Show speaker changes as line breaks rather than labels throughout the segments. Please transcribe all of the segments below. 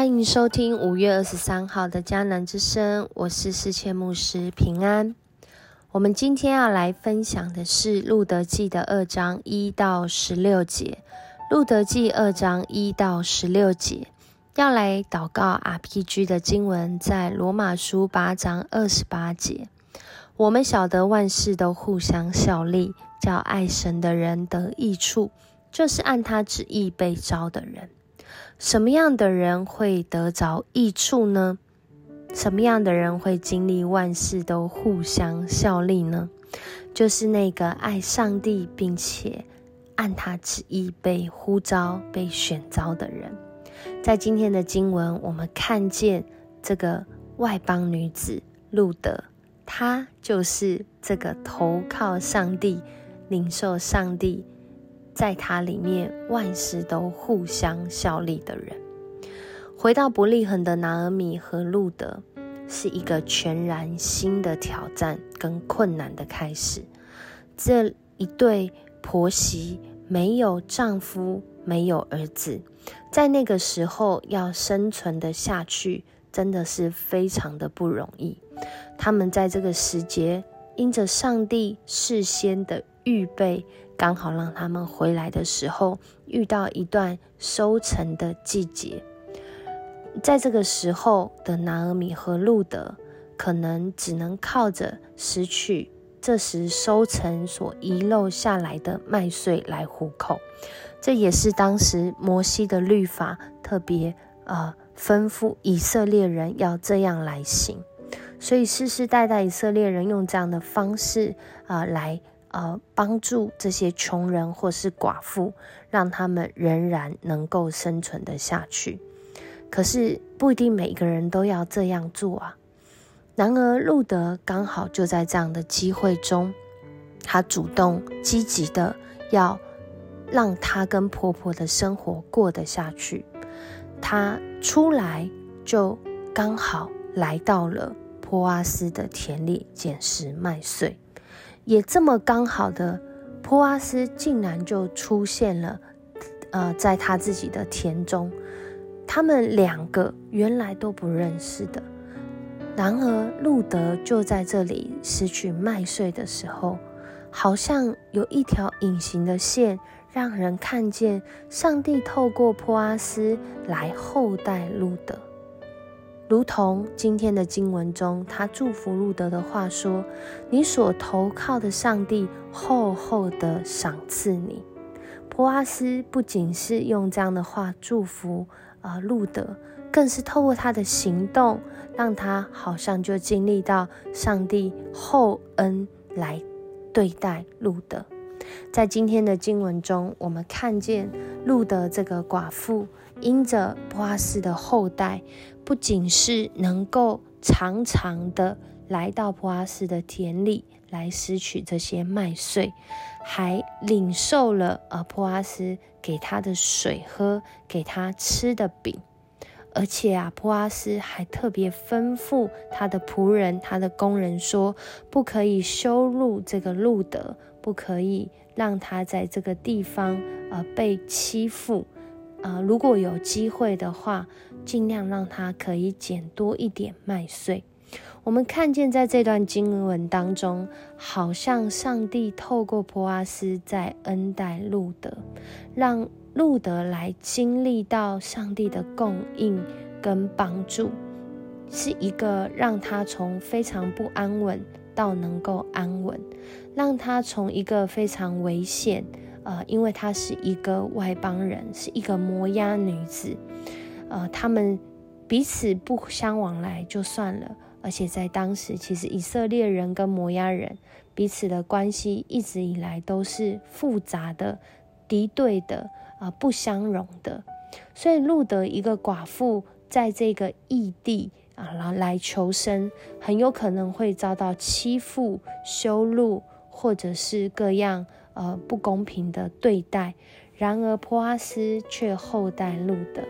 欢迎收听五月二十三号的迦南之声，我是世切牧师平安。我们今天要来分享的是《路德记》的二章一到十六节，《路德记》二章一到十六节要来祷告 RPG 的经文，在罗马书八章二十八节。我们晓得万事都互相效力，叫爱神的人得益处，就是按他旨意被招的人。什么样的人会得着益处呢？什么样的人会经历万事都互相效力呢？就是那个爱上帝并且按他旨意被呼召、被选召的人。在今天的经文，我们看见这个外邦女子路德，她就是这个投靠上帝、领受上帝。在他里面，万事都互相效力的人。回到伯利恒的拿尔米和路德，是一个全然新的挑战跟困难的开始。这一对婆媳没有丈夫，没有儿子，在那个时候要生存的下去，真的是非常的不容易。他们在这个时节，因着上帝事先的预备。刚好让他们回来的时候遇到一段收成的季节，在这个时候的拿尔米和路德可能只能靠着拾取这时收成所遗漏下来的麦穗来糊口。这也是当时摩西的律法特别呃吩咐以色列人要这样来行，所以世世代代以色列人用这样的方式啊来。呃，帮助这些穷人或是寡妇，让他们仍然能够生存的下去。可是不一定每一个人都要这样做啊。然而，路德刚好就在这样的机会中，他主动积极的要让他跟婆婆的生活过得下去。他出来就刚好来到了波阿斯的田里捡拾麦穗。也这么刚好的，波阿斯竟然就出现了，呃，在他自己的田中。他们两个原来都不认识的，然而路德就在这里拾取麦穗的时候，好像有一条隐形的线，让人看见上帝透过波阿斯来厚待路德。如同今天的经文中，他祝福路德的话说：“你所投靠的上帝厚厚的赏赐你。”波阿斯不仅是用这样的话祝福啊路德，更是透过他的行动，让他好像就经历到上帝厚恩来对待路德。在今天的经文中，我们看见路德这个寡妇。因着波阿斯的后代，不仅是能够常常的来到波阿斯的田里来拾取这些麦穗，还领受了呃波阿斯给他的水喝，给他吃的饼，而且啊，普阿斯还特别吩咐他的仆人、他的工人说，不可以羞辱这个路德，不可以让他在这个地方呃被欺负。啊，如果有机会的话，尽量让他可以捡多一点麦穗。我们看见在这段经文当中，好像上帝透过波阿斯在恩待路德，让路德来经历到上帝的供应跟帮助，是一个让他从非常不安稳到能够安稳，让他从一个非常危险。呃，因为她是一个外邦人，是一个摩押女子，呃，他们彼此不相往来就算了，而且在当时，其实以色列人跟摩押人彼此的关系一直以来都是复杂的、敌对的、啊不相容的，所以路德一个寡妇在这个异地啊来来求生，很有可能会遭到欺负、羞辱，或者是各样。呃，不公平的对待。然而，波阿斯却厚待路德。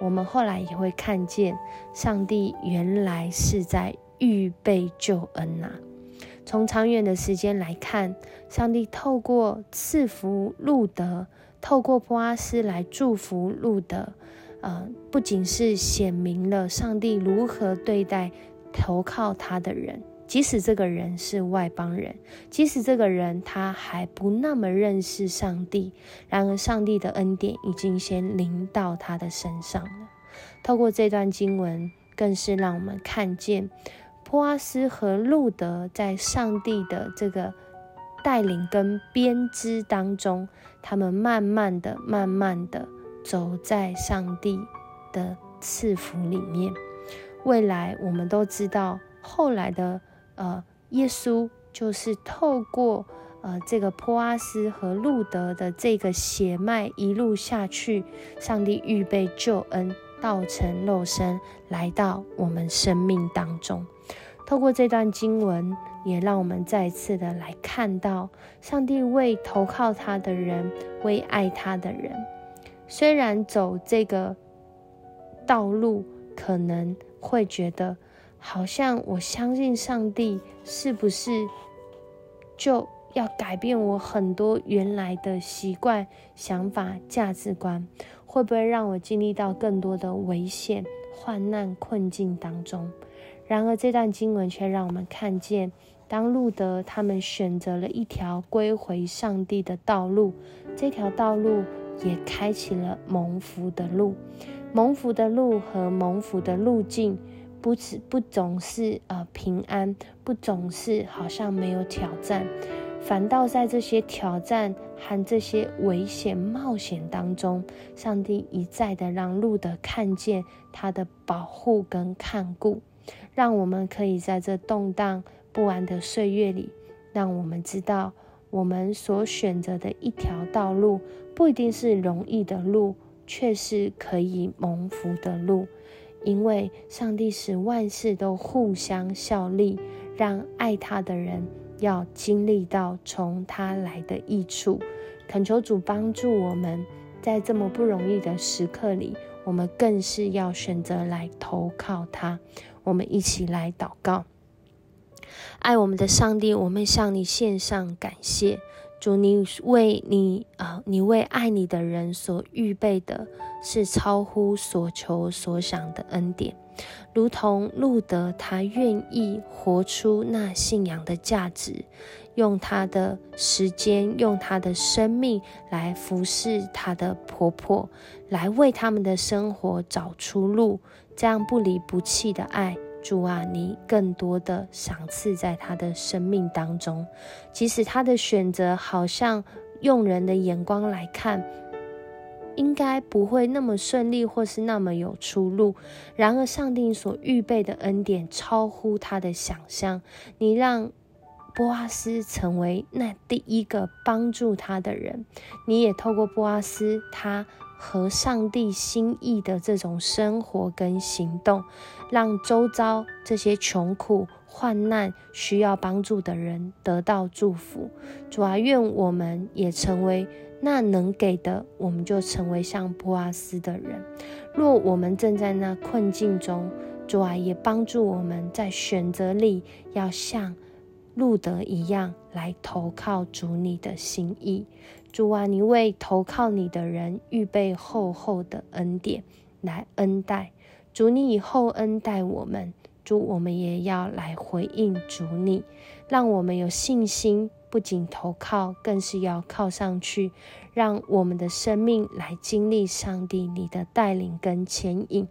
我们后来也会看见，上帝原来是在预备救恩呐。从长远的时间来看，上帝透过赐福路德，透过波阿斯来祝福路德。呃，不仅是显明了上帝如何对待投靠他的人，即使这个人是外邦人，即使这个人他还不那么认识上帝，然而上帝的恩典已经先临到他的身上了。透过这段经文，更是让我们看见波阿斯和路德在上帝的这个带领跟编织当中，他们慢慢的、慢慢的。走在上帝的赐福里面，未来我们都知道，后来的呃耶稣就是透过呃这个波阿斯和路德的这个血脉一路下去，上帝预备救恩，道成肉身来到我们生命当中。透过这段经文，也让我们再次的来看到，上帝为投靠他的人，为爱他的人。虽然走这个道路可能会觉得好像我相信上帝，是不是就要改变我很多原来的习惯、想法、价值观？会不会让我经历到更多的危险、患难、困境当中？然而，这段经文却让我们看见，当路德他们选择了一条归回上帝的道路，这条道路。也开启了蒙福的路，蒙福的路和蒙福的路径，不只不总是呃平安，不总是好像没有挑战，反倒在这些挑战和这些危险冒险当中，上帝一再的让路德看见他的保护跟看顾，让我们可以在这动荡不安的岁月里，让我们知道。我们所选择的一条道路，不一定是容易的路，却是可以蒙福的路。因为上帝使万事都互相效力，让爱他的人要经历到从他来的益处。恳求主帮助我们，在这么不容易的时刻里，我们更是要选择来投靠他。我们一起来祷告。爱我们的上帝，我们向你献上感谢。主，你为你啊，你为爱你的人所预备的是超乎所求所想的恩典，如同路德他愿意活出那信仰的价值，用他的时间，用他的生命来服侍他的婆婆，来为他们的生活找出路，这样不离不弃的爱。主啊，你更多的赏赐在他的生命当中，即使他的选择好像用人的眼光来看，应该不会那么顺利，或是那么有出路。然而，上帝所预备的恩典超乎他的想象。你让波阿斯成为那第一个帮助他的人，你也透过波阿斯他。和上帝心意的这种生活跟行动，让周遭这些穷苦、患难、需要帮助的人得到祝福。主啊，愿我们也成为那能给的，我们就成为像波阿斯的人。若我们正在那困境中，主啊，也帮助我们在选择里要像路德一样来投靠主你的心意。主啊，你为投靠你的人预备厚厚的恩典来恩待。主，你以后恩待我们，主，我们也要来回应主你，让我们有信心，不仅投靠，更是要靠上去，让我们的生命来经历上帝你的带领跟牵引，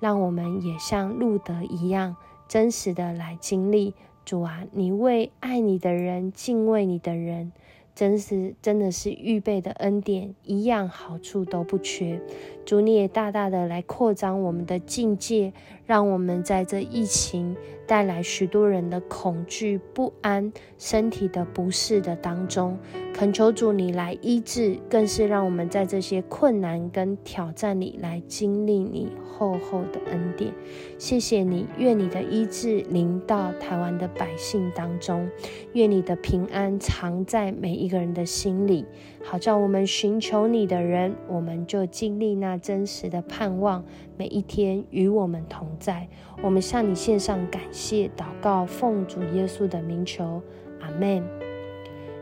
让我们也像路德一样，真实的来经历。主啊，你为爱你的人、敬畏你的人。真是真的是预备的恩典，一样好处都不缺。主，你也大大的来扩张我们的境界，让我们在这疫情带来许多人的恐惧、不安、身体的不适的当中，恳求主你来医治，更是让我们在这些困难跟挑战里来经历你厚厚的恩典。谢谢你，愿你的医治临到台湾的百姓当中，愿你的平安藏在每一个人的心里，好叫我们寻求你的人，我们就经历那真实的盼望，每一天与我们同在。我们向你献上感谢祷告，奉主耶稣的名求，阿门。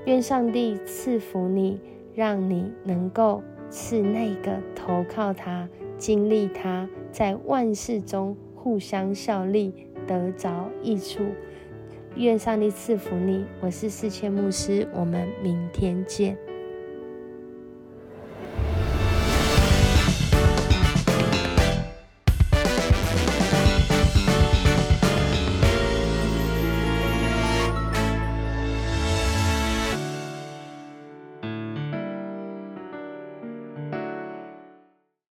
愿上帝赐福你，让你能够是那个投靠他。经历他，在万事中互相效力，得着益处。愿上帝赐福你。我是四千牧师，我们明天见。